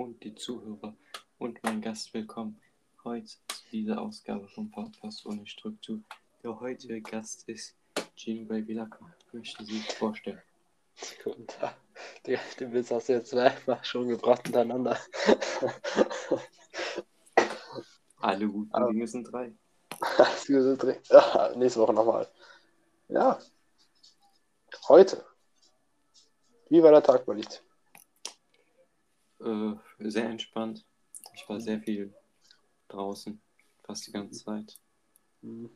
und die Zuhörer und mein Gast willkommen heute zu dieser Ausgabe vom Podcast ohne Struktur. Der heutige Gast ist Gino Babilaka. Möchte Sie vorstellen? Guten Tag. Den, Witz hast du jetzt zweimal schon gebracht hintereinander. Alle guten Aber- Dinge sind drei. Ja, nächste Woche nochmal. Ja. Heute. Wie war der Tag dir? Äh, sehr entspannt. Ich war sehr viel draußen, fast die ganze Zeit. Hm,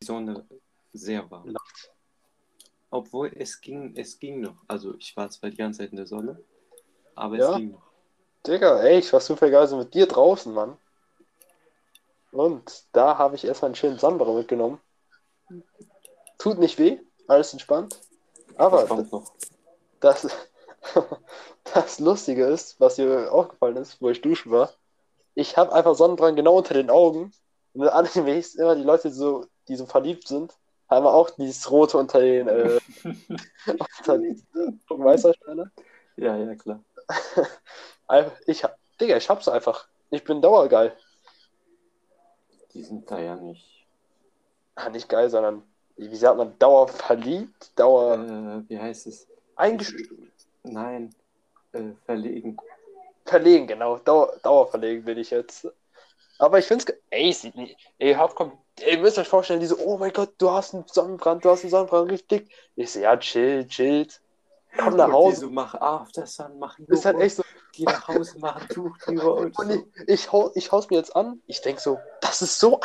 Die Sonne sehr warm. Obwohl es ging, es ging noch. Also ich war zwar die ganze Zeit in der Sonne, aber Ja. es ging noch. Digga, ey, ich war super geil so mit dir draußen, Mann. Und da habe ich erstmal einen schönen Sandbare mitgenommen. Tut nicht weh, alles entspannt. Aber Das. Das, das Lustige ist, was mir aufgefallen ist, wo ich duschen war, ich habe einfach Sonnenbrand genau unter den Augen. Und animes immer die Leute, so, die so verliebt sind, haben auch dieses Rote unter den, äh, unter den weißt du, Stelle. Ja, ja, klar. Ich, Digga, ich hab's einfach. Ich bin dauergeil. Die sind da ja nicht. Ah, nicht geil, sondern, wie sagt man, dauerverliebt, dauer Äh, wie heißt es? eingestellt. Nein, äh, verlegen. Verlegen, genau. Dauer, dauerverlegen bin ich jetzt. Aber ich find's. ge- Ey, sieht nicht. Ey, hab, komm, ey, ihr müsst euch vorstellen, die so, oh mein Gott, du hast einen Sonnenbrand, du hast einen Sonnenbrand, richtig. Ich so, ja, chill, chillt. Komm nach Hause. so, mach After Sun, mach Ist halt Joghurt, echt so. Geh nach Hause, mach ein Tuch drüber und Und so. ich, ich, hau, ich hau's mir jetzt an. Ich denk so, das ist so.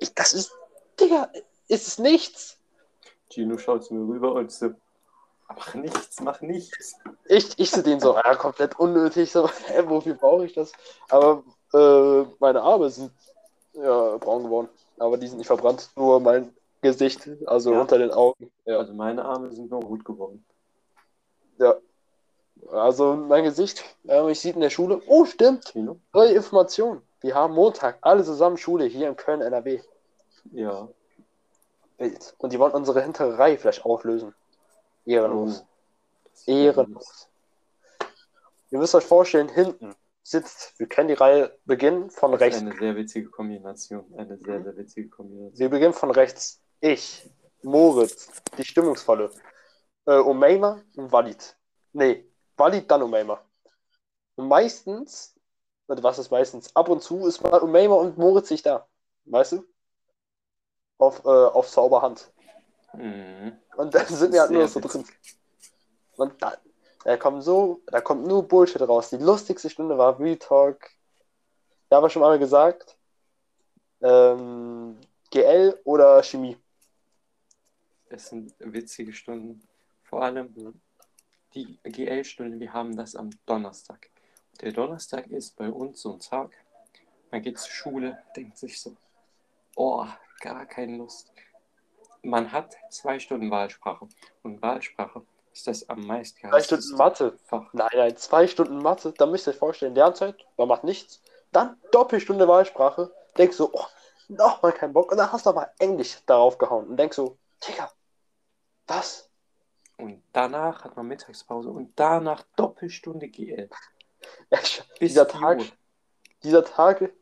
Ich, das ist. Digga, ist es nichts. Gino schaut zu mir rüber und so, mach nichts, mach nichts. Ich, ich sehe den so, ja, komplett unnötig. So, hä, wofür brauche ich das? Aber äh, meine Arme sind ja braun geworden. Aber die sind nicht verbrannt. Nur mein Gesicht, also Ja. unter den Augen. Ja. Also meine Arme sind nur rot geworden. Ja. Also mein Gesicht, äh, ich sieht in der Schule. Oh, stimmt. Gino? Neue Information. Wir haben Montag alle zusammen Schule hier in Köln, NRW. Ja. Wild. Und die wollen unsere hintere Reihe vielleicht auflösen. Ehrenlos. Oh, ist Ehrenlos. Ihr müsst euch vorstellen, hinten sitzt, wir kennen die Reihe, beginnen von Das ist rechts. eine sehr witzige Kombination. Eine sehr, sehr witzige Kombination. Wir beginnen von rechts. Ich, Moritz, die Stimmungsvolle. Äh, Umeima und Walid. Nee, Walid, dann Umeima. Und meistens, was ist meistens? Ab und zu ist mal Umeima und Moritz nicht da. Weißt du? Auf, äh, auf Zauberhand. Mhm. Und dann Das sind wir halt nur so drin. Und dann, da kommt so, da kommt nur Bullshit raus. Die lustigste Stunde war Real Talk. Da haben wir schon mal gesagt. Ähm, GL oder Chemie. Es sind witzige Stunden. Vor allem die GL-Stunde, wir haben das am Donnerstag. Der Donnerstag ist bei uns so ein Tag. Man geht zur Schule, denkt sich so, oh, gar keine Lust. Man hat zwei Stunden Wahlsprache. Und Wahlsprache ist das am meisten Zwei Stunden Mathe. Fach. Nein, nein, zwei Stunden Mathe. Da müsst ihr euch vorstellen, Lernzeit, man macht nichts. Dann Doppelstunde Wahlsprache. Denkst so, oh, nochmal keinen Bock. Und dann hast du aber Englisch darauf gehauen. Und denkst so, Digga, was? Und danach hat man Mittagspause und danach Doppelstunde GL. Bis dieser 4 Tag, Uhr. dieser Tag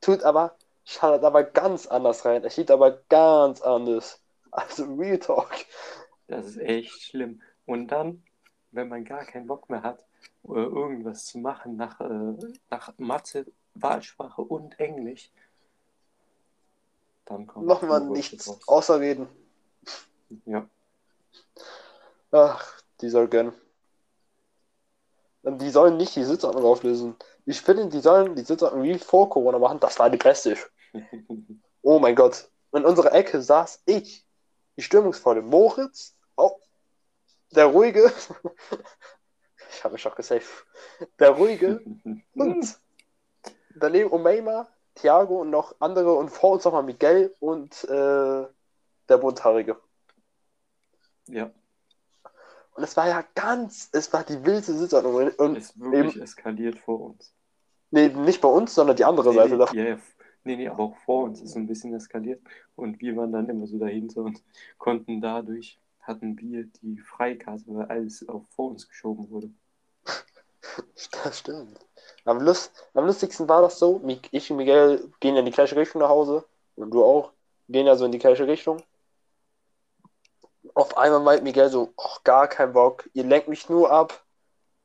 tut aber, schaut aber ganz anders rein. Er steht aber ganz anders. Also Real Talk. Das ist echt schlimm. Und dann, wenn man gar keinen Bock mehr hat, äh, irgendwas zu machen nach, äh, nach Mathe, Wahlsprache und Englisch, dann kommt Nochmal nichts raus. außer reden. Ja, Ach, die soll gönnen. Und die sollen nicht die Sitzordnung auflösen. Ich finde, die sollen die Sitzordnung wie vor Corona machen. Das war die beste. Oh mein Gott. In unserer Ecke saß ich, die stimmungsvolle Moritz, oh, der ruhige, ich habe mich schon gesaved, der ruhige und daneben Umeima, Thiago und noch andere und vor uns nochmal Miguel und äh, der Bunthaarige. ja, Und es war ja ganz, es war die wildeste Sitzordnung. Und, ist wirklich eskaliert vor uns. nee, nicht bei uns, sondern die andere Nee, Seite davon. ja, ja, nee, nee, aber auch vor uns ist so ein bisschen eskaliert. Und wir waren dann immer so dahinter und konnten dadurch, hatten wir die Freikarte, weil alles auch vor uns geschoben wurde. Das stimmt. Am, Lust, am lustigsten war das so, ich und Miguel gehen in die gleiche Richtung nach Hause und du auch, gehen ja so in die gleiche Richtung. Auf einmal meint Miguel so, ach, gar kein Bock, ihr lenkt mich nur ab.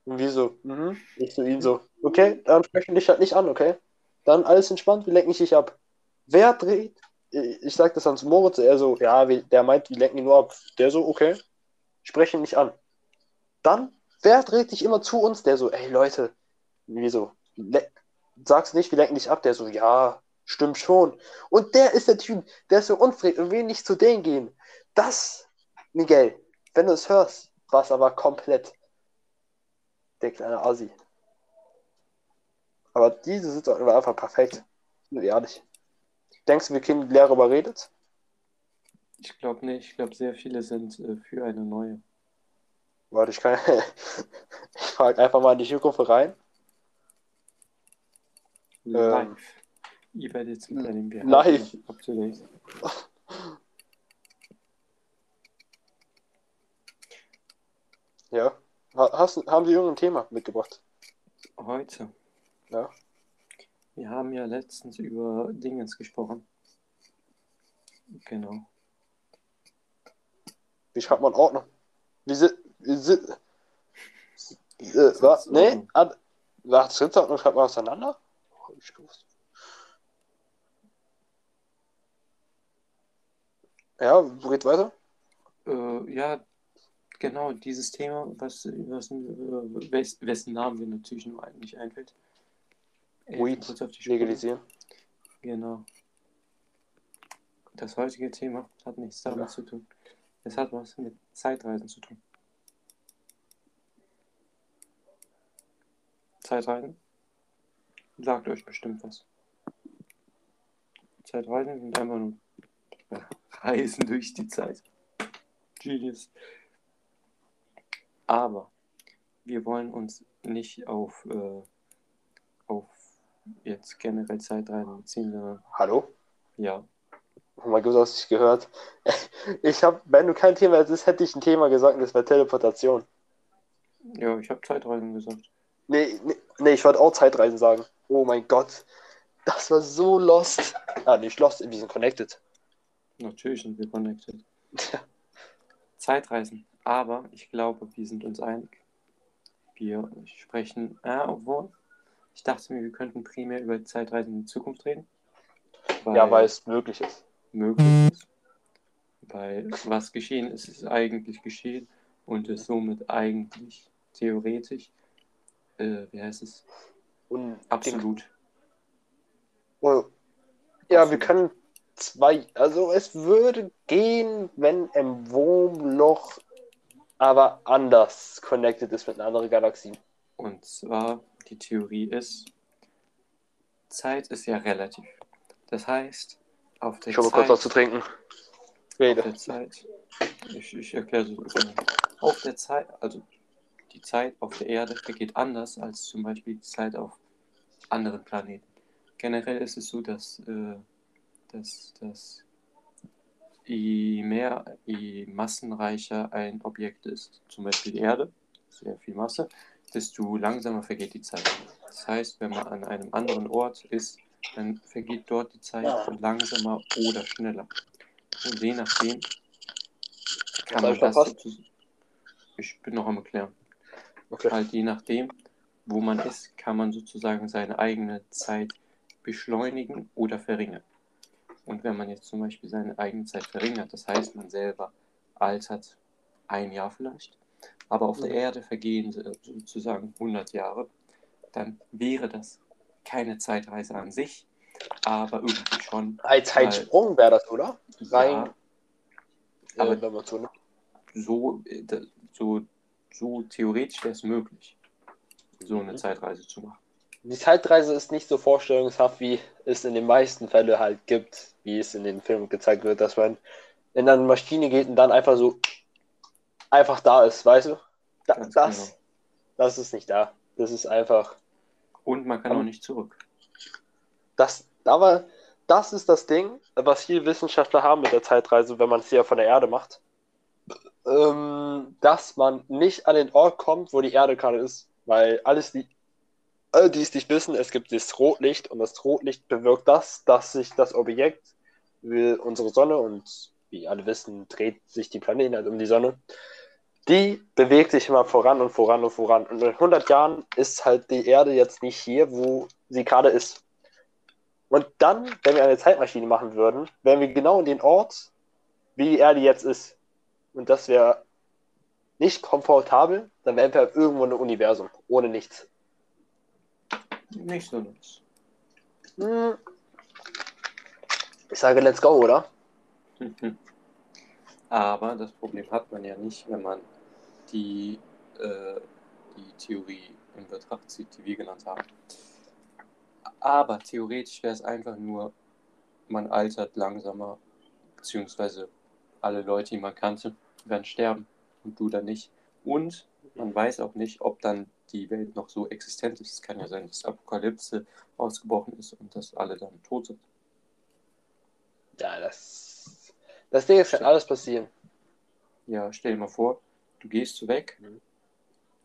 Und wir so, mhm. Ich zu ihm so, okay, dann sprechen dich halt nicht an, okay? Dann alles entspannt, wir lenken dich ab. Wer dreht? Ich sag das zu Moritz, er so, ja, wir- der meint, wir lenken ihn nur ab. Der so, okay, spreche ihn nicht an. Dann, wer dreht sich immer zu uns? Der so, ey Leute, wieso? Sag's nicht, wir lenken dich ab. Der so, ja, stimmt schon. Und der ist der Typ, der zu uns dreht und will nicht zu denen gehen. Das, Miguel, wenn du es hörst, war es aber komplett der kleine Assi. Aber diese Situation war einfach perfekt. Ehrlich. Denkst du, wir kriegen die Lehrer überredet? Ich glaube nicht. Ich glaube, sehr viele sind äh, für eine neue. Warte, ich kann. ich frage einfach mal in die Jugendgruppe rein. Live. Ihr werdet jetzt mit einem Live. Ja. Ha- Hast, haben Sie irgendein Thema mitgebracht? Heute. Ja. Wir haben ja letztens über Dingens gesprochen. Genau. Wie schreibt man Ordnung? Wie sind. Wie sind. Äh, was? Nee? Ad, was? Sitzordnung schreibt man auseinander? Oh, ich gewusst. Ja, geht weiter. Äh, ja, genau, dieses Thema, was, was, äh, wes, wessen Namen mir natürlich nur nicht einfällt. Weed legalisieren. Genau. Das heutige Thema hat nichts damit Ja. zu tun. Es hat was mit Zeitreisen zu tun. Zeitreisen? Sagt euch bestimmt was. Zeitreisen sind einfach nur Reisen durch die Zeit. Genius. Aber wir wollen uns nicht auf, äh, auf jetzt generell Zeitreisen beziehen, sondern Hallo? ja, Oh mein Gott, hast du dich gehört? Ich habe, wenn du kein Thema hättest, hätte ich ein Thema gesagt, und das wäre Teleportation. ja, ich habe Zeitreisen gesagt. Nee, nee, nee, ich wollte auch Zeitreisen sagen. Oh mein Gott. Das war so lost. Ah, nicht lost, wir sind connected. Natürlich sind wir connected. Zeitreisen. Aber ich glaube, wir sind uns einig. Wir sprechen, äh, obwohl, ich dachte mir, wir könnten primär über Zeitreisen in die Zukunft reden. Ja, weil es möglich ist. möglich ist. Weil was geschehen ist, ist eigentlich geschehen und ist somit eigentlich theoretisch, äh, wie heißt es, Und absolut. Oh, ja, Absolut. wir können zwei, also es würde gehen, wenn ein Wurmloch aber anders connected ist mit einer anderen Galaxie. Und zwar, die Theorie ist, Zeit ist ja relativ. Das heißt, auf der Ich habe Zeit, kurz was zu trinken. auf Rede. der Zeit, ich, ich erkläre so. Auf der Zeit, also die Zeit auf der Erde vergeht anders als zum Beispiel die Zeit auf anderen Planeten. Generell ist es so, dass, äh, dass, dass je mehr, je massenreicher ein Objekt ist, zum Beispiel die Erde, sehr viel Masse, desto langsamer vergeht die Zeit. Das heißt, wenn man an einem anderen Ort ist, dann vergeht dort die Zeit langsamer oder schneller. Und je nachdem kann man ich das sozusagen. Ich bin noch am Erklären. Okay. Halt je nachdem, wo man ist, kann man sozusagen seine eigene Zeit beschleunigen oder verringern. Und wenn man jetzt zum Beispiel seine eigene Zeit verringert, das heißt, man selber altert ein Jahr vielleicht, aber auf der. Erde vergehen äh, sozusagen 100 Jahre, dann wäre das keine Zeitreise an sich, aber irgendwie schon. Ein Zeitsprung wäre das, oder? Rein. Ja, Aber- wenn man so so, äh, so, so theoretisch wäre es möglich, so eine Mhm. Zeitreise zu machen. Die Zeitreise ist nicht so vorstellungshaft, wie es in den meisten Fällen halt gibt, wie es in den Filmen gezeigt wird, dass man in eine Maschine geht und dann einfach so einfach da ist, weißt du? Da, das, genau. das ist nicht da. Das ist einfach. Und man kann Aber- auch nicht zurück. Das, aber das ist das Ding, was viele Wissenschaftler haben mit der Zeitreise, wenn man es hier von der Erde macht. Ähm, dass man nicht an den Ort kommt, wo die Erde gerade ist. Weil alles, die, alle, die es nicht wissen, es gibt das Rotlicht und das Rotlicht bewirkt das, dass sich das Objekt, unsere Sonne und wie alle wissen, dreht sich die Planeten halt um die Sonne, die bewegt sich immer voran und voran und voran. Und in 100 Jahren ist halt die Erde jetzt nicht hier, wo sie gerade ist. Und dann, wenn wir eine Zeitmaschine machen würden, wären wir genau in den Ort, wie die Erde jetzt ist. Und das wäre nicht komfortabel, dann wären wir irgendwo in einem Universum, ohne nichts. Nicht so nichts. Hm. Ich sage, let's go, oder? Aber das Problem hat man ja nicht, wenn man die, äh, die Theorie in Betracht zieht, die wir genannt haben. Aber theoretisch wäre es einfach nur, man altert langsamer, beziehungsweise alle Leute, die man kannte, werden sterben und du dann nicht. Und man weiß auch nicht, ob dann die Welt noch so existent ist. Es kann ja sein, dass Apokalypse ausgebrochen ist und dass alle dann tot sind. Ja, das. Das Ding ist, kann alles passieren. Ja, stell dir mal vor, du gehst weg, Mhm.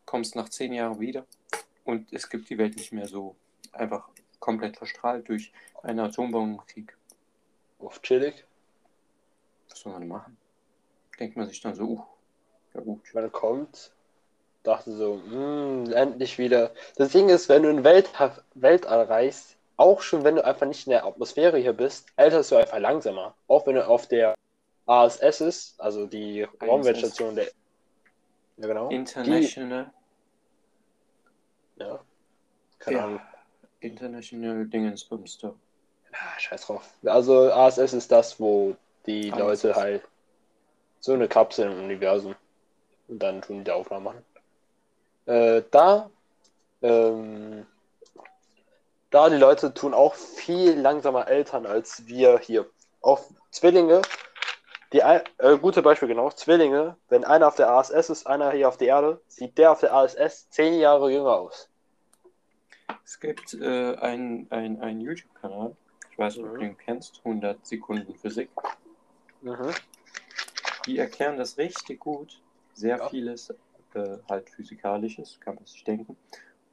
kommst nach zehn Jahren wieder und es gibt die Welt nicht mehr so einfach komplett verstrahlt durch einen Atombombenkrieg. Auf chillig. Was soll man machen? Denkt man sich dann so, uh, ja gut. Man kommt, dachte so, "Hm, endlich wieder. Das Ding ist, wenn du in Welt, Weltall reist, auch schon wenn du einfach nicht in der Atmosphäre hier bist, alterst du einfach langsamer. Auch wenn du auf der ASS ist, also die Raumweltstation der. Ja, genau. International, Ja. Keine Ja. Ahnung. International Dingensbums da. Ah, scheiß drauf. Also ASS ist das, wo die ASS. Leute halt so eine Kapsel im Universum und dann tun die Aufnahmen machen. Äh, da, ähm, da die Leute tun auch viel langsamer Eltern als wir hier. Auch Zwillinge, die ein, äh, gute Beispiel genau, Zwillinge, wenn einer auf der ASS ist, einer hier auf der Erde, sieht der auf der ASS zehn Jahre jünger aus. Es gibt äh, einen ein YouTube-Kanal, ich weiß nicht, ob Mhm. du den kennst, 100 Sekunden Physik. Mhm. Die erklären das richtig gut. Sehr Ja. vieles äh, halt physikalisches, kann man sich denken.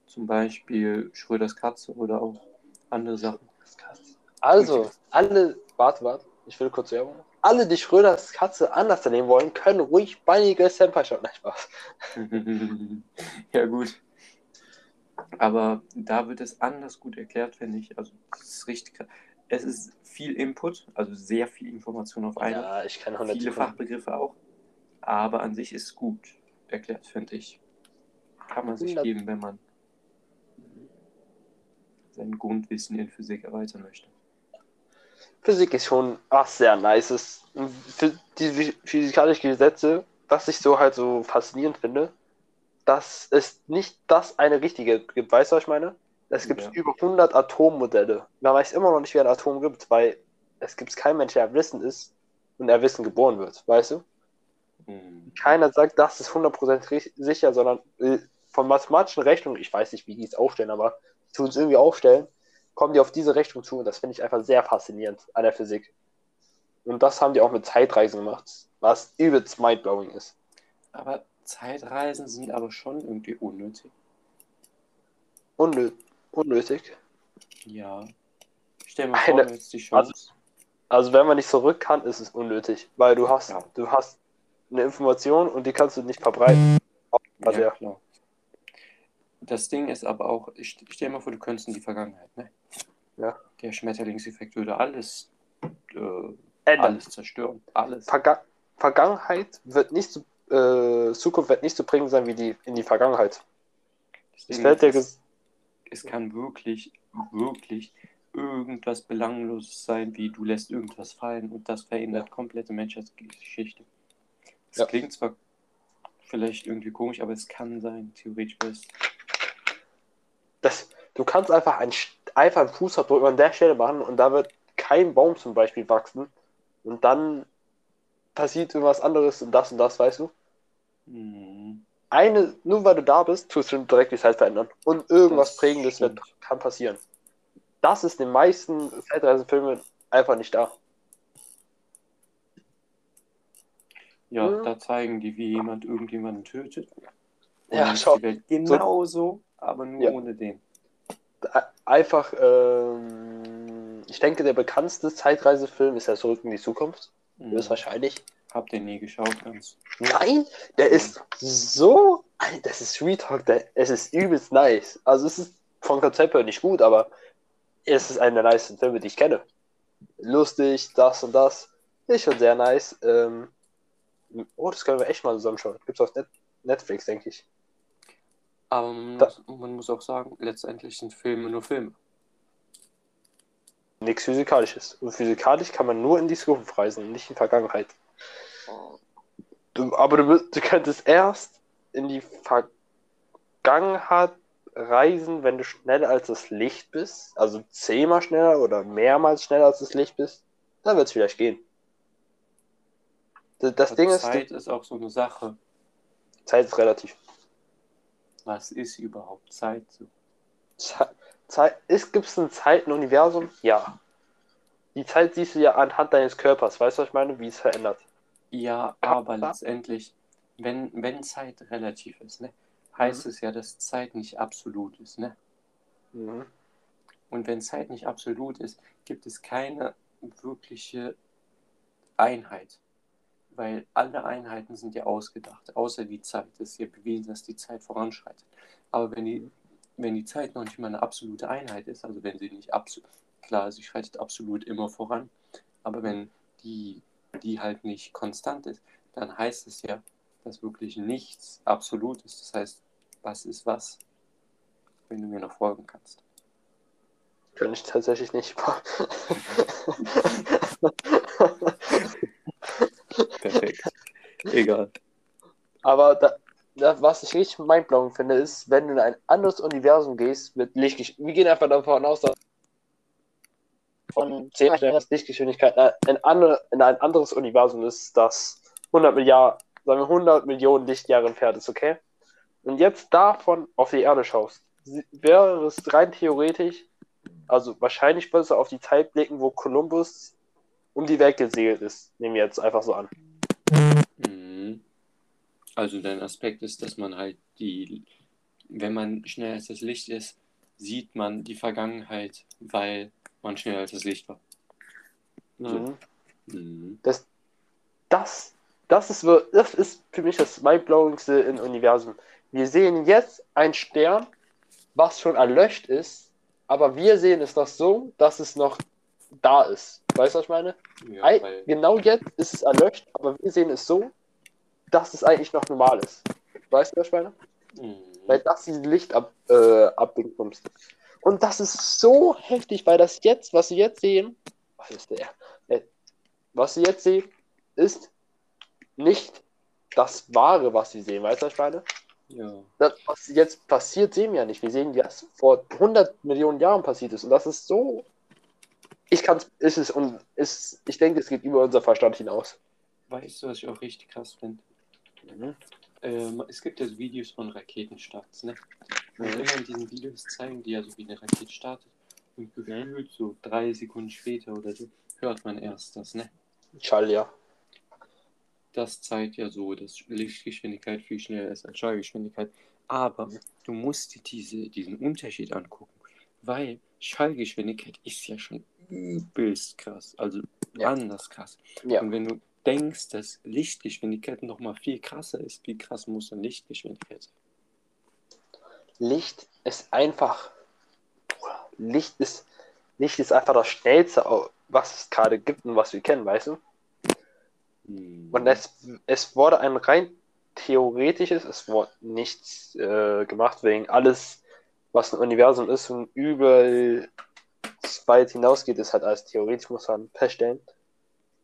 Zum Beispiel Schröders Katze oder auch andere Sachen. Also, alle, warte, warte, ich will kurz Werbung. Alle, die Schröders Katze anders nehmen wollen, können ruhig beinige Senpai schauen. Nein, Spaß. ja, gut. Aber da wird es anders gut erklärt, finde ich. Also, das ist richtig krass. Es ist viel Input, also sehr viel Information auf einmal. Ja, ich kann 100 Viele Fachbegriffe auch. Aber an sich ist gut erklärt, finde ich. Kann man sich 100 geben, wenn man sein Grundwissen in Physik erweitern möchte. Physik ist schon ach, sehr nice. Es- Für die phy- physikalischen Gesetze, was ich so halt so faszinierend finde, dass es nicht das eine richtige gibt. Weißt du, was ich meine? Es gibt Ja. über 100 Atommodelle. Man weiß immer noch nicht, wie ein Atom gibt, weil es gibt keinen Mensch, der Wissen ist und er Wissen geboren wird. Weißt du? Hm. keiner sagt, das ist 100% ri- sicher, sondern äh, von mathematischen Rechnungen, ich weiß nicht, wie die es aufstellen, aber die tun es irgendwie aufstellen, kommen die auf diese Rechnung zu und das finde ich einfach sehr faszinierend an der Physik. Und das haben die auch mit Zeitreisen gemacht, was übelst mindblowing ist. Aber Zeitreisen sind aber schon irgendwie unnötig. Unnö unnötig. Ja. Stell dir mal Eine- vor, hättest die Chance. Also wenn man nicht zurück kann, ist es unnötig, weil du hast, Ja. du hast eine Information und die kannst du nicht verbreiten. Also ja, ja. klar. Das Ding ist aber auch, ich st- stell dir mal vor, du könntest in die Vergangenheit, ne? Ja. Der Schmetterlingseffekt würde alles, äh, alles zerstören. Alles. Verga Vergangenheit wird nicht so, äh, Zukunft wird nicht so bringend sein wie die in die Vergangenheit. Das Es ist, ges es kann wirklich, wirklich irgendwas Belangloses sein, wie du lässt irgendwas fallen und das verändert komplette Menschheitsgeschichte. Das Ja. klingt zwar vielleicht irgendwie komisch, aber es kann sein, theoretisch das, du kannst einfach einen, einfach einen Fußabdruck an der Stelle machen und da wird kein Baum zum Beispiel wachsen und dann passiert irgendwas anderes und das und das, weißt du? Hm, Eine, nur weil du da bist, tust du direkt die Zeit verändern und irgendwas Das Prägendes wird, kann passieren. Das ist in den meisten Zeitreisenfilmen einfach nicht da. Ja, Mhm. da zeigen die, wie jemand irgendjemanden tötet. Und Ja, schau. die Welt genauso, aber nur Ja. ohne den. Einfach, ähm, ich denke, der bekannteste Zeitreisefilm ist ja Zurück in die Zukunft. Mhm. Höchstwahrscheinlich. Habt ihr nie geschaut, ganz. Nein, der ist so. Das ist Retalk, der, es ist übelst nice. Also, es ist vom Konzept her nicht gut, aber es ist einer der nicesten Filme, die ich kenne. Lustig, das und das. Ist schon sehr nice. Ähm, oh, das können wir echt mal zusammenschauen. Gibt's auf Net Netflix, denke ich. Aber man Da- muss, man muss auch sagen, letztendlich sind Filme nur Filme. Nichts Physikalisches. Und physikalisch kann man nur in die Zukunft reisen und nicht in die Vergangenheit. Du, aber du, du könntest erst in die Vergangenheit reisen, wenn du schneller als das Licht bist. Also zehnmal schneller oder mehrmals schneller als das Licht bist. Dann wird es vielleicht gehen. Das, das Ding ist, Zeit ist auch so eine Sache. Zeit ist relativ. Was ist überhaupt Zeit? So? Ze- Zeit, ist, gibt es ein Zeitenuniversum? Ja. Die Zeit siehst du ja anhand deines Körpers. Weißt du, was ich meine? Wie es verändert. Ja, aber letztendlich, wenn, wenn Zeit relativ ist, ne, heißt es ja, dass Zeit nicht absolut ist. Ne? Mhm. Und wenn Zeit nicht absolut ist, gibt es keine wirkliche Einheit. Weil alle Einheiten sind ja ausgedacht, außer die Zeit. Es ist ja bewiesen, dass die Zeit voranschreitet. Aber wenn die, wenn die Zeit noch nicht mal eine absolute Einheit ist, also wenn sie nicht absolut, klar, sie schreitet absolut immer voran, aber wenn die, die halt nicht konstant ist, dann heißt es ja, dass wirklich nichts absolut ist. Das heißt, was ist was? Wenn du mir noch folgen kannst. Kann ich tatsächlich nicht. Perfekt. Egal. Aber da, da, was ich richtig mindblowing finde, ist, wenn du in ein anderes Universum gehst mit Lichtgeschwindigkeit. Wir gehen einfach davon aus, dass von 10 schneller als Lichtgeschwindigkeit äh, in, andere, in ein anderes Universum ist, das 100 Milliarden, sagen wir 100 Millionen Lichtjahre entfernt ist, okay? Und jetzt davon auf die Erde schaust, wäre es rein theoretisch, also wahrscheinlich du auf die Zeit blicken, wo Kolumbus um die Welt gesegelt ist. Nehmen wir jetzt einfach so an. Mhm. Also dein Aspekt ist, dass man halt die, wenn man schneller als das Licht ist, sieht man die Vergangenheit, weil man schneller als das Licht war. Mhm. Mhm. das, das, das, ist, das ist für mich das mindblowingste im Universum. Wir sehen jetzt einen Stern, was schon erlöscht ist, aber wir sehen es noch so, dass es noch da ist. Weißt du, was ich meine? Ja, Ei- Genau jetzt ist es erlöscht, aber wir sehen es so, dass es eigentlich noch normal ist. Weißt du, was ich meine? mhm. Weil das diesen Licht ab, äh, abbekommst. Und das ist so heftig, weil das jetzt, was sie jetzt sehen, was ist der? Äh, Was sie jetzt sehen, ist nicht das Wahre, was sie sehen. Weißt du, was ich meine? ja. Das, was jetzt passiert, sehen wir ja nicht. Wir sehen, was vor 100 Millionen Jahren passiert ist. Und das ist so. Ich kann ist es und ist, ich denke, es geht über unser Verstand hinaus. Weißt du, was ich auch richtig krass finde? Ähm, es gibt ja so Videos von Raketenstarts, ne? Und Mhm. immer in diesen Videos zeigen die ja so, wie eine Rakete startet. Und gefühlt so drei Sekunden später oder so hört man erst das, ne? Schall, ja. Das zeigt ja so, dass Lichtgeschwindigkeit viel schneller ist als Schallgeschwindigkeit. Aber Mhm. du musst dir diese, diesen Unterschied angucken, weil Schallgeschwindigkeit ist ja schon übelst krass, also Ja. anders krass. Ja. Und wenn du denkst, dass Lichtgeschwindigkeit noch mal viel krasser ist, wie krass muss dann Lichtgeschwindigkeit sein? Licht ist einfach. Licht ist, Licht ist einfach das Schnellste, was es gerade gibt und was wir kennen, weißt du? Hm. Und es, es wurde ein rein theoretisches, es wurde nichts äh, gemacht, wegen alles, was ein Universum ist und überall weit hinausgeht, ist halt alles theoretisch, muss man feststellen.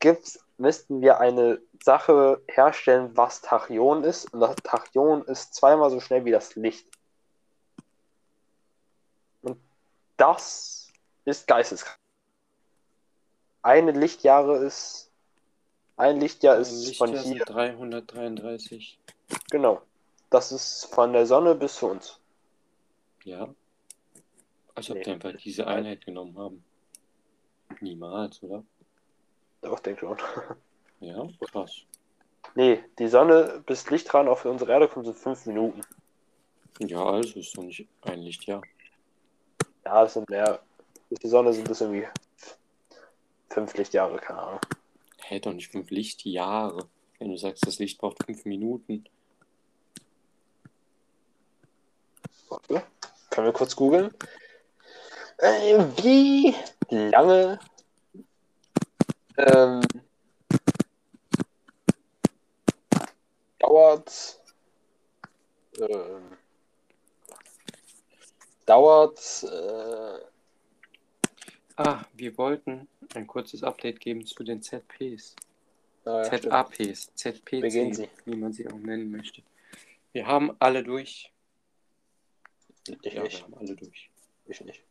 Gibt's, müssten wir eine Sache herstellen, was Tachyon ist, und das Tachyon ist zweimal so schnell wie das Licht. Und das ist geisteskrank. Eine Lichtjahre ist, ein Lichtjahr Ein ist von Lichtjahr hier, sind 333. genau. Das ist von der Sonne bis zu uns. Ja. Als ob Nee. die einfach diese Einheit genommen haben. Niemals, oder? Doch, denke schon. Ja, krass. Nee, die Sonne bis Licht dran auf unsere Erde kommt in fünf Minuten. Ja, also ist doch nicht ein Lichtjahr. Ja, das sind mehr. Durch die Sonne sind das irgendwie fünf Lichtjahre, keine Ahnung. Hä, doch nicht fünf Lichtjahre. Wenn du sagst, das Licht braucht fünf Minuten. Warte. Können wir kurz googeln? Äh, wie lange ähm, dauert ähm, dauert äh, Ah, wir wollten ein kurzes Update geben zu den ZPs. ah, ja. ZAPs, Sie. wie man sie auch nennen möchte. Wir haben alle durch. Ich ja, nicht. alle durch. Ich nicht.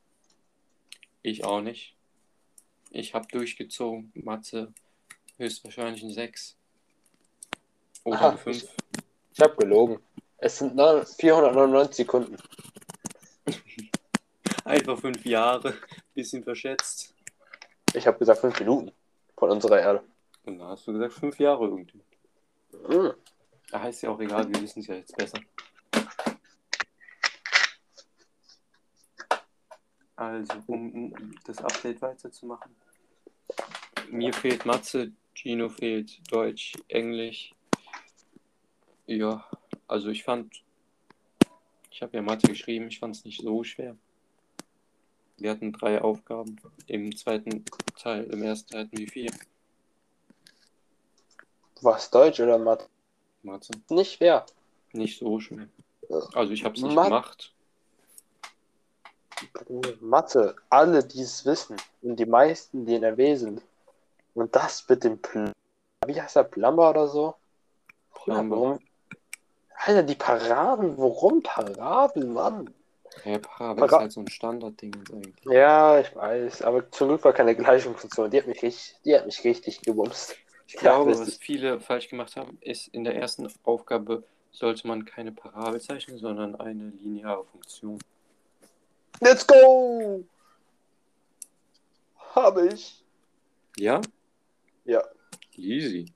Ich auch nicht. Ich habe durchgezogen. Mathe höchstwahrscheinlich ein 6. Oder Aha, eine 5. Ich habe gelogen. Es sind neun- 499 Sekunden. Einfach 5 Jahre. Bisschen verschätzt. Ich habe gesagt 5 Minuten von unserer Erde. Und da hast du gesagt 5 Jahre irgendwie. Hm. Da heißt ja auch egal, wir wissen es ja jetzt besser. Also, um das Update weiterzumachen. Mir fehlt Mathe, Gino fehlt Deutsch, Englisch. Ja, also ich fand, ich habe ja Mathe geschrieben, ich fand es nicht so schwer. Wir hatten drei Aufgaben. Im zweiten Teil, im ersten Teil hatten wir vier. Was, Deutsch oder Mathe? Mathe. Nicht schwer. Nicht so schwer. Also ich habe es nicht Ma- gemacht. Mathe, alle, die es wissen und die meisten, die in NRW sind. Und das mit dem Pl Wie heißt der Plumber oder so? Plumber. Warum? Alter, die Paraden, warum Paraden, Mann? Ja, Parabel ist Para- halt so ein Standardding eigentlich. Ja, ich weiß, aber zum Glück war keine Gleichungsfunktion. Die hat mich richtig, die hat mich richtig gebumst. Ich glaube, Ja, was das- viele falsch gemacht haben, ist in der ersten Aufgabe sollte man keine Parabel zeichnen, sondern eine lineare Funktion. Let's go! Habe ich. Ja? Ja. Easy.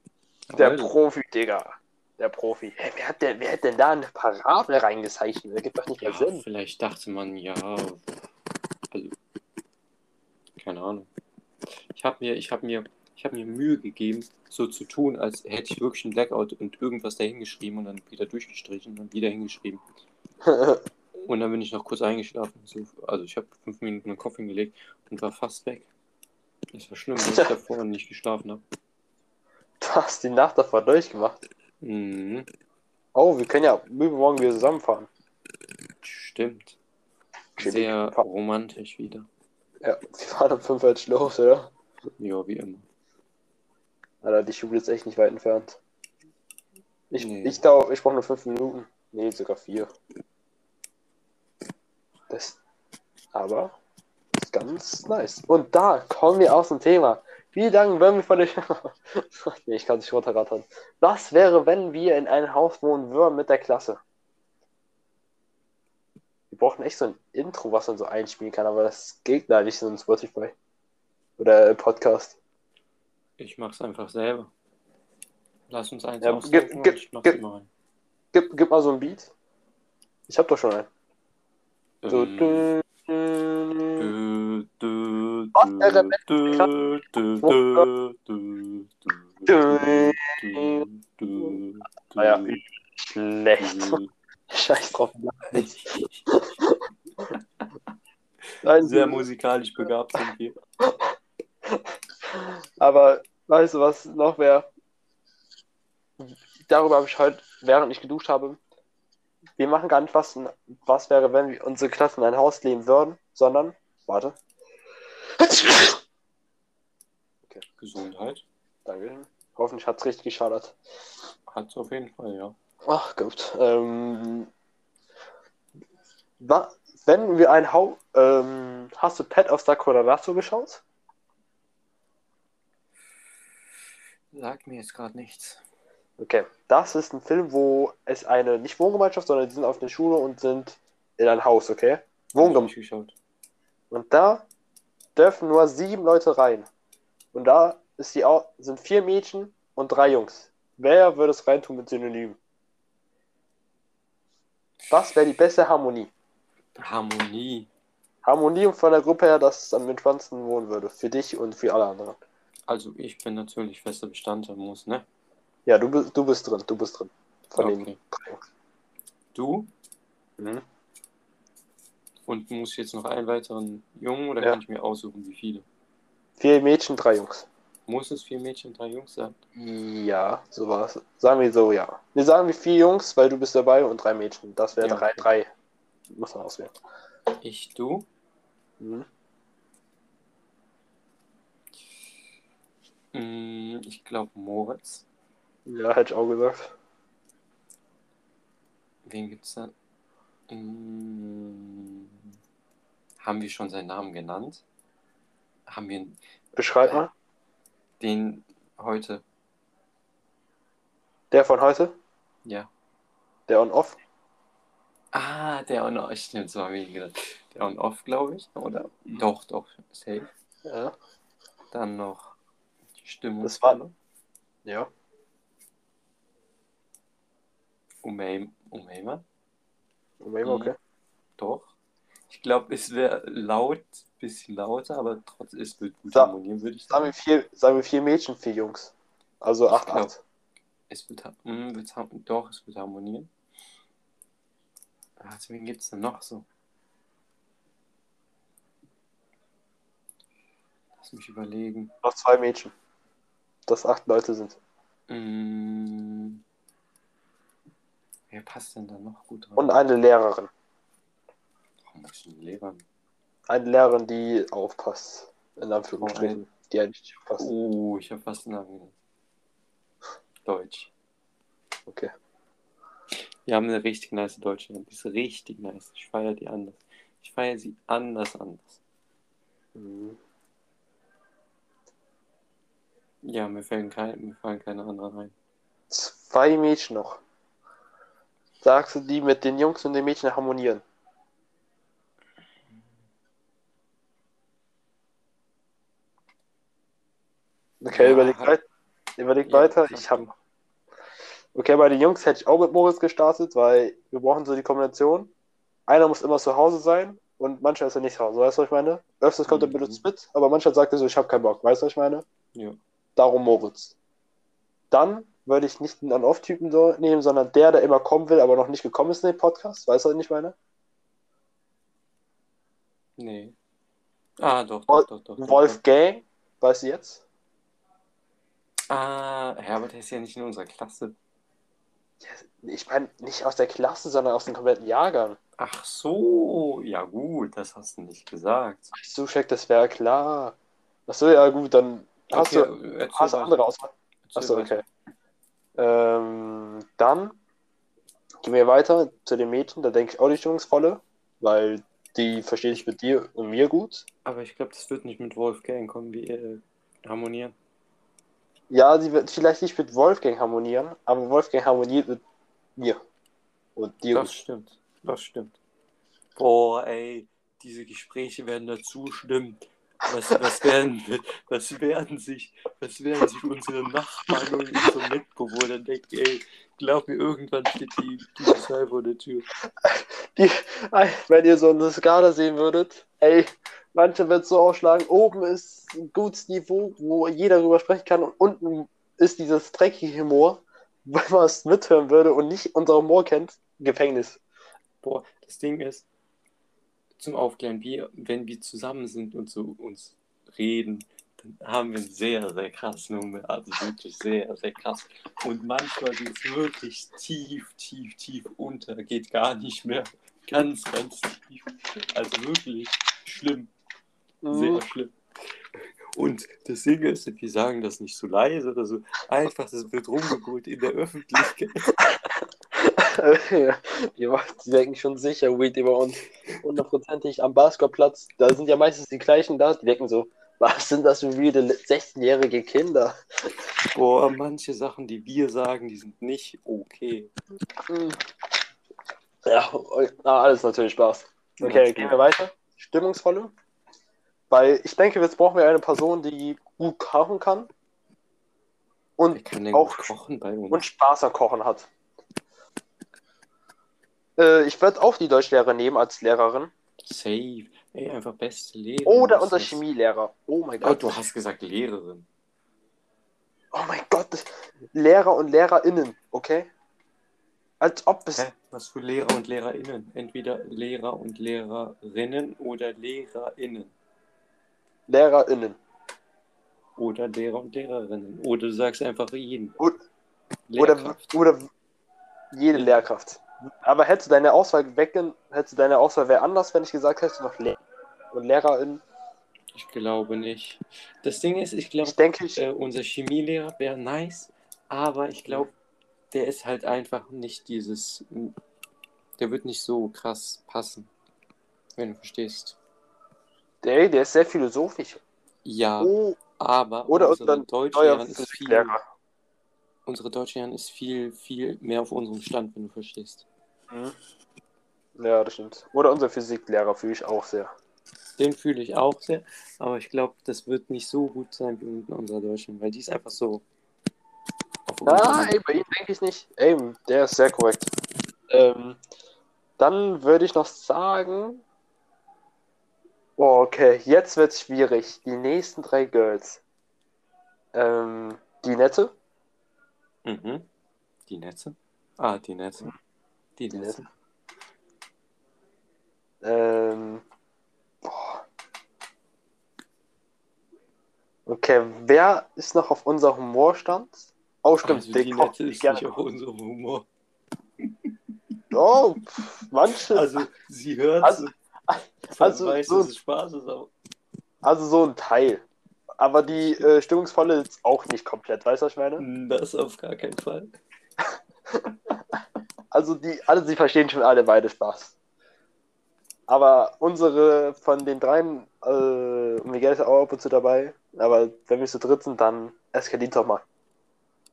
Der Also, Profi, Digga. Der Profi. Hey, wer, hat denn, wer hat denn da eine Parabel reingezeichnet? Das gibt doch nicht mehr ja, Sinn. vielleicht dachte man, ja, also, keine Ahnung. Ich habe mir, ich habe mir, ich habe mir Mühe gegeben, so zu tun, als hätte ich wirklich einen Blackout und irgendwas dahingeschrieben und dann wieder durchgestrichen und wieder hingeschrieben. Und dann bin ich noch kurz eingeschlafen. So, also ich habe fünf Minuten den Kopf hingelegt und war fast weg. Das war schlimm, dass ich davor nicht geschlafen habe. du hast die Nacht davor durchgemacht. Mhm, Oh, wir können ja übermorgen wieder zusammenfahren. stimmt. Chillig. Sehr romantisch wieder. Ja, wir fahren um 5 Uhr los, oder? Ja, wie immer. Alter, die Schule ist echt nicht weit entfernt. Ich, Nee. ich, ich brauche nur 5 Minuten. Nee, sogar 4. Das, aber ist ganz nice. Und da kommen wir aus dem Thema. Wie lange wollen wir von der Nee, ich kann es nicht runterrattern. Was wäre, wenn wir in einem Haus wohnen würden mit der Klasse? Wir brauchen echt so ein Intro, was man so einspielen kann, aber das geht leider nicht so in Spotify. Oder äh, Podcast. Ich mach's einfach selber. Lass uns eins Ja, gib- gib-. Gib, gib mal so ein Beat. Ich hab doch schon einen. Ähm, dü- Ah Schlecht. Scheiß drauf. Sehr musikalisch begabt sind wir. Aber weißt du, was noch wäre? Darüber habe ich heute, während ich geduscht habe, wir machen gar nicht, was, was wäre, wenn wir unsere Klasse in ein Haus leben würden, sondern, warte. Gesundheit Danke. Hoffentlich hat es richtig geschallert. hat's auf jeden Fall, ja. Ach gut. Ähm, wa, wenn wir ein Haus. Ähm, hast du Pet of Sakura dazu geschaut? Sagt mir jetzt gerade nichts. Okay. Das ist ein Film, wo es eine, nicht Wohngemeinschaft, sondern die sind auf einer Schule und sind in ein Haus, okay? Hab ich Wohngem nicht geschaut. Und da dürfen nur sieben Leute rein. Und da ist die, Au- sind vier Mädchen und drei Jungs. Wer würde es reintun mit Synonymen? Was wäre die beste Harmonie? Harmonie. Harmonie von der Gruppe her, dass es am entspannendsten wohnen würde. Für dich und für alle anderen. Also ich bin natürlich fester Bestandteil, muss, ne? Ja, du, bist- du bist drin, du bist drin. Von den Okay. drei Jungs. Du? Mhm. Und muss ich jetzt noch einen weiteren Jungen oder Ja. kann ich mir aussuchen, wie viele? Vier Mädchen, drei Jungs. Muss es vier Mädchen, drei Jungs sein? Ja, so war's. Sagen wir so, ja. Wir sagen wir vier Jungs, weil du bist dabei und drei Mädchen. Das wäre Ja, drei, drei. Muss man auswählen. Ich, du? Mhm. Mm, ich glaube Moritz. Ja, hätte ich auch gesagt. Wen gibt's da? Mm, haben wir schon seinen Namen genannt? Haben wir Beschreib mal. den heute? Der von heute, Ja. der on-off. Ah, der On-Off. Stimmt, so haben wir ihn genannt. Der On-Off, glaube ich, oder? Doch, doch, safe. Ja. Dann noch die Stimmung. Das war- Ja. Umeim, Umeimer? Okay. Mhm. okay. Doch. Ich glaube, es wäre laut, bisschen lauter, aber trotzdem, es wird gut Sa- harmonieren, würde ich Sagen wir, sagen. vier, sagen wir vier Mädchen, vier Jungs. Also Ich 8, glaub- 8. Es wird, ha- mm, wird's ha- doch, es wird harmonieren. Ah, wen gibt es denn noch so? Lass mich überlegen. Noch zwei Mädchen. Dass acht Leute sind. Mm, wer passt denn da noch gut rein? Und eine Lehrerin. Warum muss ich einen Lehrer? Eine Lehrerin, die aufpasst. In Anführungsstrichen. Die eigentlich aufpasst. Oh, ich habe fast einen Namen. Deutsch. Okay. Wir haben eine richtig nice Deutsche. Die ist richtig nice. Ich feiere die anders. Ich feiere sie anders, anders. Mhm. Ja, mir fallen, kein, mir fallen keine anderen rein. Zwei Mädchen noch. Sagst du, die mit den Jungs und den Mädchen harmonieren? Okay, Ja, überleg, weit, überleg Ja, weiter. Ich hab. du. Okay, bei den Jungs hätte ich auch mit Moritz gestartet, weil wir brauchen so die Kombination. Einer muss immer zu Hause sein und manchmal ist er nicht zu Hause. Weißt du, was ich meine? Öfters kommt er Mhm. mit uns mit, aber manchmal sagt er so, ich habe keinen Bock. Weißt du, was ich meine? Ja. Darum Moritz. Dann würde ich nicht einen On-Off-Typen so nehmen, sondern der, der immer kommen will, aber noch nicht gekommen ist in den Podcast. Weißt du, was ich meine? Nee. Ah, doch, doch, doch, doch. Wolfgang, weißt du jetzt? Ah, Herbert ist ja nicht in unserer Klasse. Ich meine, nicht aus der Klasse, sondern aus dem kompletten Jahrgang. Ach so, ja gut, das hast du nicht gesagt. Weißt du, Check, das wäre klar. Achso, ja gut, dann hast Okay, du, hast weiter. andere Auswahl. Achso, weiter. okay. Ähm, dann gehen wir weiter zu den Mädchen. Da denke ich auch die Stimmungsvolle, weil die verstehe ich mit dir und mir gut. Aber ich glaube, das wird nicht mit Wolfgang kommen, wie äh, harmonieren. Ja, sie wird vielleicht nicht mit Wolfgang harmonieren, aber Wolfgang harmoniert mit mir. Und dir. Das stimmt, das stimmt. Boah, ey, diese Gespräche werden dazu schlimm. Was, was, werden, was werden sich, was werden sich unsere Nachbarn und unsere Mitbewohner denken, ey, glaub mir, irgendwann steht die Polizei vor der Tür. Die, wenn ihr so eine Skala sehen würdet, ey, manche wird so aufschlagen, oben ist ein gutes Niveau, wo jeder drüber sprechen kann und unten ist dieses dreckige Humor, wenn man es mithören würde und nicht unser Humor kennt, Gefängnis. Boah, das Ding ist, zum Aufklären, wir, wenn wir zusammen sind und so uns reden, dann haben wir einen sehr, sehr krassen Humor. Also wirklich sehr, sehr krass. Und manchmal geht es wirklich tief, tief, tief unter. Geht gar nicht mehr. Ganz, ganz tief. Also wirklich schlimm. Sehr Mhm. schlimm. Und das Ding ist, wir sagen das nicht so leise oder so. Einfach, das wird rumgebrüllt in der Öffentlichkeit. die, die denken schon sicher Weed über uns. Hundertprozentig am Basketballplatz, da sind ja meistens die gleichen da, die denken so, was sind das für wilde 16-jährige Kinder? Boah, manche Sachen, die wir sagen, die sind nicht okay. Hm. Ja, alles natürlich Spaß. Okay, gehen wir weiter. Stimmungsvolle. Weil ich denke, jetzt brauchen wir eine Person, die gut kochen kann und kann auch kochen und Spaß am Kochen hat. Äh, ich würde auch die Deutschlehrer nehmen als Lehrerin. Safe. Ey, einfach beste Lehrer. Oder unser Chemielehrer. Oh mein Oh, Gott. du hast gesagt Lehrerin. Oh mein Gott. Lehrer und LehrerInnen, okay? Als ob es. Hä? Was für Lehrer und LehrerInnen? Entweder Lehrer und Lehrerinnen oder LehrerInnen. LehrerInnen. Oder Lehrer und Lehrerinnen. Oder du sagst einfach jeden. Oder, Lehrkraft. oder jede Lehrkraft. Aber hättest du deine Auswahl hättest du deine Auswahl wäre anders, wenn ich gesagt hätte, noch Lehrer und LehrerInnen. Ich glaube nicht. Das Ding ist, ich glaube, äh, unser Chemielehrer wäre nice, aber ich glaube, der ist halt einfach nicht dieses. Der wird nicht so krass passen. Wenn du verstehst. der, der ist sehr philosophisch. Ja, Oh, aber oder unsere unser Deutschlehrerin ist viel. Physiklehrer. Unsere Deutschlehrerin ist viel, viel mehr auf unserem Stand, wenn du verstehst. Mhm. Ja, das stimmt. Oder unser Physiklehrer fühle ich auch sehr. Den fühle ich auch sehr, aber ich glaube, das wird nicht so gut sein wie mit unserer Deutschen, weil die ist einfach so. Ah, ey, bei ihm denke ich nicht. Ey, der ist sehr korrekt. Ähm, dann würde ich noch sagen. Oh, okay, jetzt wird es schwierig. Die nächsten drei Girls. Ähm, die Nette. Mhm. Die Netze? Ah, die Netze. Die Die Netze. Ähm, boah. Okay, wer ist noch auf unser Humorstand? Oh, stimmt, Also, kocht Netze ist gerne. nicht auf unserem Humor. Oh, manche. Also, sie hört Also- also weiß, so- dass es Spaß ist, aber Also so ein Teil. Aber die äh, stimmungsvolle ist auch nicht komplett, weißt du, was ich meine? das auf gar keinen Fall. Also die, alle, sie verstehen schon alle beide Spaß. Aber unsere von den dreien, äh, Miguel ist auch ab und zu dabei, aber wenn wir zu dritt sind, dann eskaliert doch mal.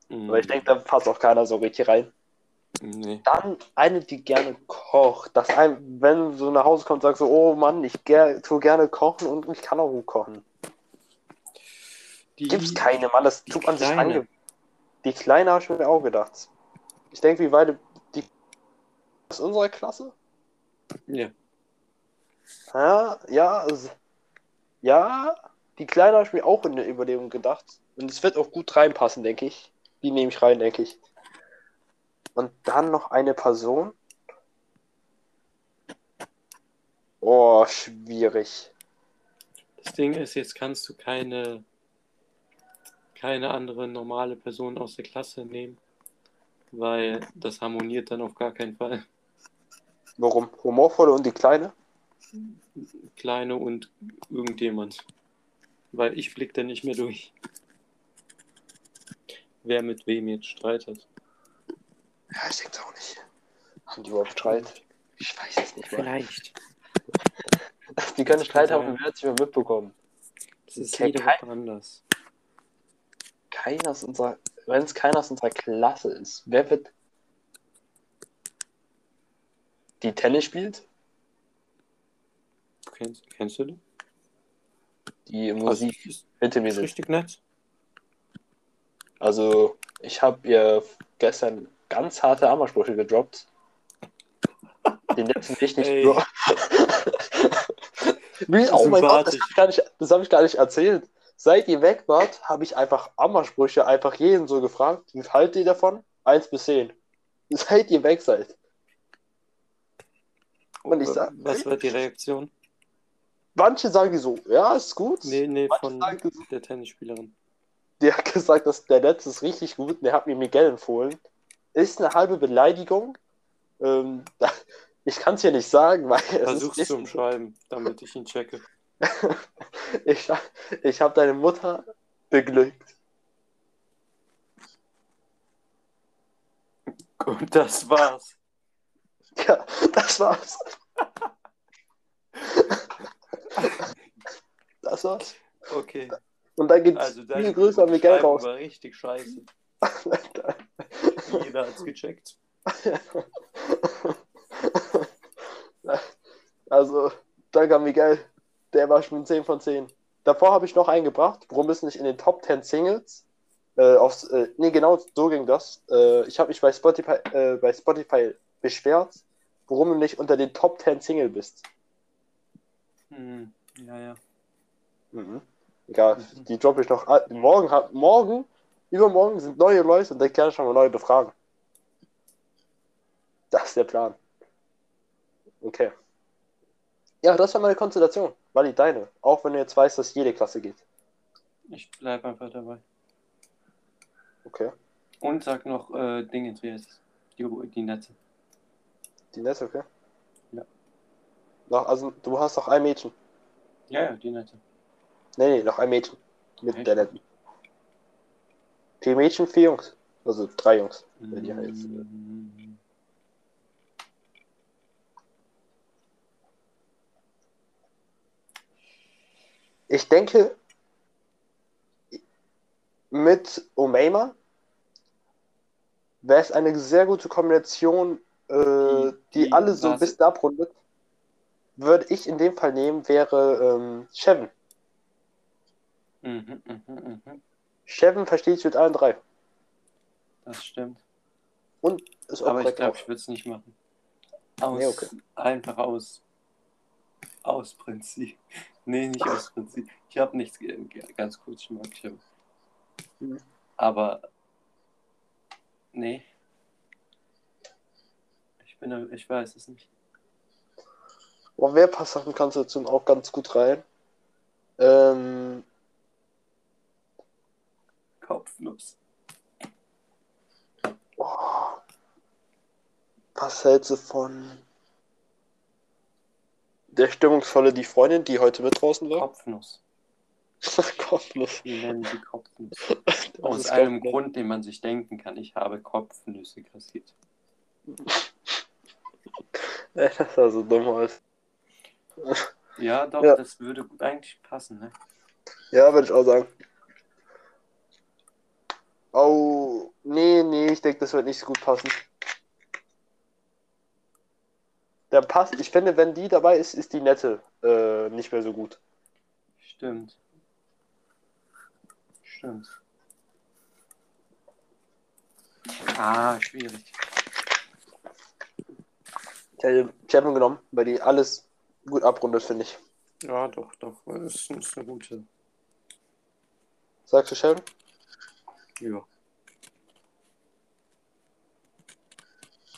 Mhm. Aber ich denke, da passt auch keiner so richtig rein. Nee. Dann eine, die gerne kocht. Dass ein, wenn so nach Hause kommt, sagt so, oh Mann, ich ger tue gerne kochen und ich kann auch gut kochen. Die, Gibt's keine, Mann, das tut man sich ange... Die Kleine habe ich mir auch gedacht. Ich denke, wir beide, aus unserer Klasse? Ja. Ja, ja, also, ja, die Kleine habe ich mir auch in der Überlegung gedacht. Und es wird auch gut reinpassen, denke ich. Die nehme ich rein, denke ich. Und dann noch eine Person. Oh, schwierig. Das Ding ist, jetzt kannst du keine, keine andere normale Person aus der Klasse nehmen, weil das harmoniert dann auf gar keinen Fall. Warum? Humorvolle und die Kleine? Kleine und irgendjemand. Weil ich blick da nicht mehr durch. Wer mit wem jetzt streitet. Ja, ich denke auch nicht. Haben die überhaupt Streit? Ich weiß es nicht mehr. Vielleicht. Die können Streit haben, wer hat sich mal mitbekommen. Das ist Okay, jede kein- Woche anders. Keiner aus unserer, wenn es keiner aus unserer Klasse ist, wer wird die Tennis spielt? Kennst, kennst du den? Die Also, Musik ist, hinter mir richtig nett. Also, ich habe ihr gestern ganz harte Armersprüche gedroppt. Den letzten ich nicht Ey. Wie? Oh mein Gott, das habe ich, gar nicht- das hab ich gar nicht erzählt. Seit ihr weg wart, habe ich einfach Ammersprüche einfach jeden so gefragt. Wie haltet ihr davon? Eins bis zehn. Seit ihr weg seid. Und ich sag- Was war die Reaktion? Manche sagen die so, ja, ist gut. Nee, nee, Manche von sagen so, der Tennisspielerin. der hat gesagt, dass der letzte ist richtig gut. und Der hat mir Miguel empfohlen. Ist eine halbe Beleidigung. Ähm, ich kann es hier nicht sagen, weil es Versuch's zu umschreiben, damit ich ihn checke. ich, ich habe deine Mutter beglückt. Und das war's. Ja, das war's. Das war's. Okay. Und dann gibt's Also viele deine Grüße an Miguel raus. war richtig scheiße. Jeder hat's gecheckt. Also, danke an Miguel. Der war schon 10 von 10. Davor habe ich noch einen gebracht. Warum ist nicht in den Top 10 Singles? Äh, aufs, äh, nee, genau so ging das. Äh, ich habe mich bei Spotify, äh, bei Spotify beschwert, warum du nicht unter den Top 10 Single bist. Hm, ja, ja. Mhm. Egal, Mhm. die droppe ich noch. an- Morgen, morgen, übermorgen sind neue Leute und dann kann ich schon mal neue befragen. Das ist der Plan. Okay. Ja, das war meine Konstellation. Wally, deine. Auch wenn du jetzt weißt, dass jede Klasse geht. Ich bleib einfach dabei. Okay. Und sag noch äh, heißt es? Die, die Netze. Die Netze, okay? Ja. Noch, also, du hast noch ein Mädchen. Ja, ja, die Netze. Nee, nee, noch ein Mädchen. Mit Echt? der netten. Vier Mädchen, vier Jungs. Also drei Jungs. Wenn die Mhm. Ich denke, mit Omeima wäre es eine sehr gute Kombination, äh, Die- die, alle so was- bisschen abrundet. Würde ich in dem Fall nehmen, wäre ähm, Chevin. Mhm, mhm, mhm. Chevin versteht sich mit allen drei. Das stimmt. Und ist auch Aber ich glaube, ich würde es nicht machen. Aus, Nee, okay. Einfach aus. Aus Prinzip. Nee, nicht aus Prinzip. Ich habe nichts. Ganz kurz, ich mag Chevy. Mhm. Aber. Nee. Ich bin. Ich weiß es nicht. Boah, wer passt auf die Konstellation auch ganz gut rein? Ähm, Kopfnuss. boah. Was hältst du von der stimmungsvolle Die Freundin, die heute mit draußen war? Kopfnuss. Kopfnuss. Wir nennen sie Kopfnuss. Aus einem Kopfnuss. Grund, den man sich denken kann. Ich habe Kopfnüsse kassiert. Das sah so dumm aus. Ja, doch, Ja. das würde gut eigentlich passen, ne? Ja, würde ich auch sagen. Oh, nee, nee, ich denke, das wird nicht so gut passen. Der passt, ich finde, wenn die dabei ist, ist die nette äh, nicht mehr so gut. Stimmt. Stimmt. Ah, schwierig. Ich hätte Chapman genommen, weil die alles gut abrundet, finde ich. Ja, doch, doch. Das ist, ist eine gute. Sagst du Chapman? Ja.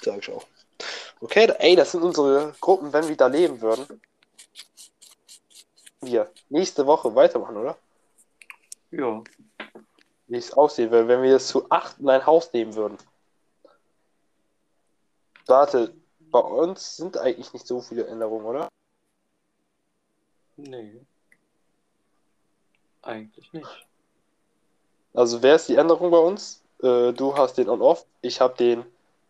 Sag ich auch. Okay, ey, das sind unsere Gruppen, wenn wir da leben würden. Wir nächste Woche weitermachen, oder? Ja. Wie es aussehen würde, wenn wir es zu acht in ein Haus nehmen würden. Warte, bei uns sind eigentlich nicht so viele Änderungen, oder? Nee. Eigentlich nicht. Also wer ist die Änderung bei uns? Äh, du hast den On-Off, ich habe den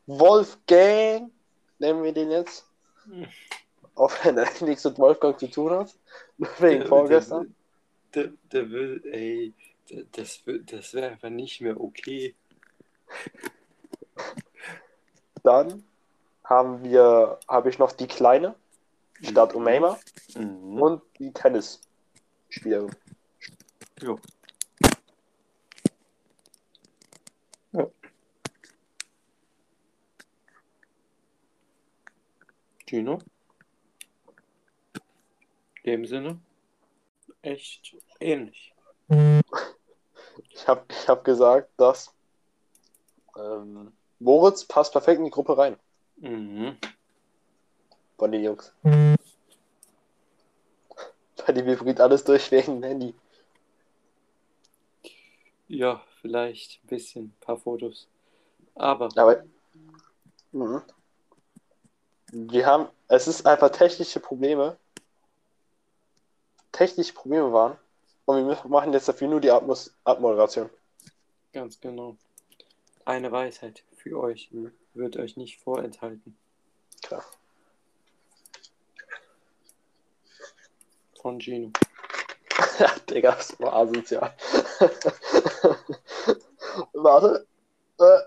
Wolfgang, nennen wir den jetzt. Hm. Auch wenn er nichts mit Wolfgang zu tun hat. Wegen Der- vorgestern. Der, der, der will, ey, der- das, das wäre einfach nicht mehr okay. Dann haben wir, habe ich noch die Kleine statt Umeima Mhm. und die Tennisspielerin. Jo. Gino? In dem Sinne, echt ähnlich. Ich habe ich hab gesagt, dass ähm, Moritz passt perfekt in die Gruppe rein Mhm. von den Jungs. Bei dem vibriert alles durch wegen dem Handy. Ja, vielleicht ein bisschen, ein paar Fotos. Aber Aber mhm. wir haben, es ist einfach technische Probleme. Technische Probleme waren. Und wir machen jetzt dafür nur die Abmoderation. ganz genau. Eine Weisheit für euch wird euch nicht vorenthalten. Klar. Von Gino. Ja, Digga, das war asozial. Warte. Äh.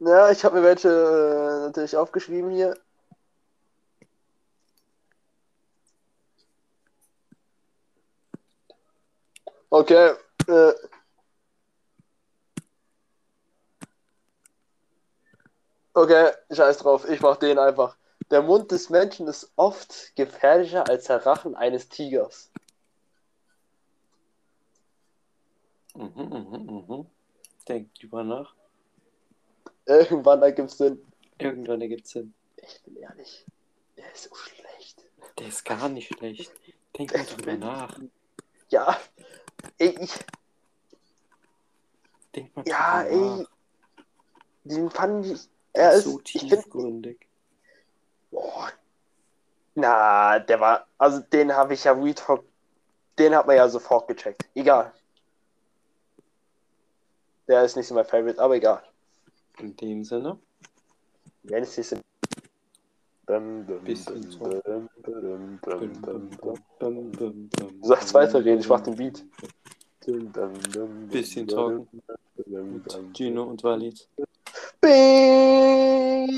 Ja, ich habe mir welche äh, natürlich aufgeschrieben hier. Okay. Äh. Okay, scheiß drauf, ich mach den einfach. Der Mund des Menschen ist oft gefährlicher als der Rachen eines Tigers. Mhm, mhm, mhm. Denk drüber nach. Irgendwann ergibt es Sinn. Irgendwann ergibt's Sinn. Ich bin ehrlich, der ist so schlecht. Der ist gar nicht schlecht. Denk mal drüber nach. Ja, ey, ich, Denk mal ja, drüber nach. ey, den fand ich, er ist so tiefgründig. boah, na, der war, also den habe ich ja Retalk, den hat man ja sofort gecheckt. Egal. Der ist nicht so mein Favorite, aber egal. In dem Sinne. Wenn es nicht so. So. sollst weiterreden, ich mach den Beat. Bisschen trocken. bum, Mit. Gino und Walid. Bing!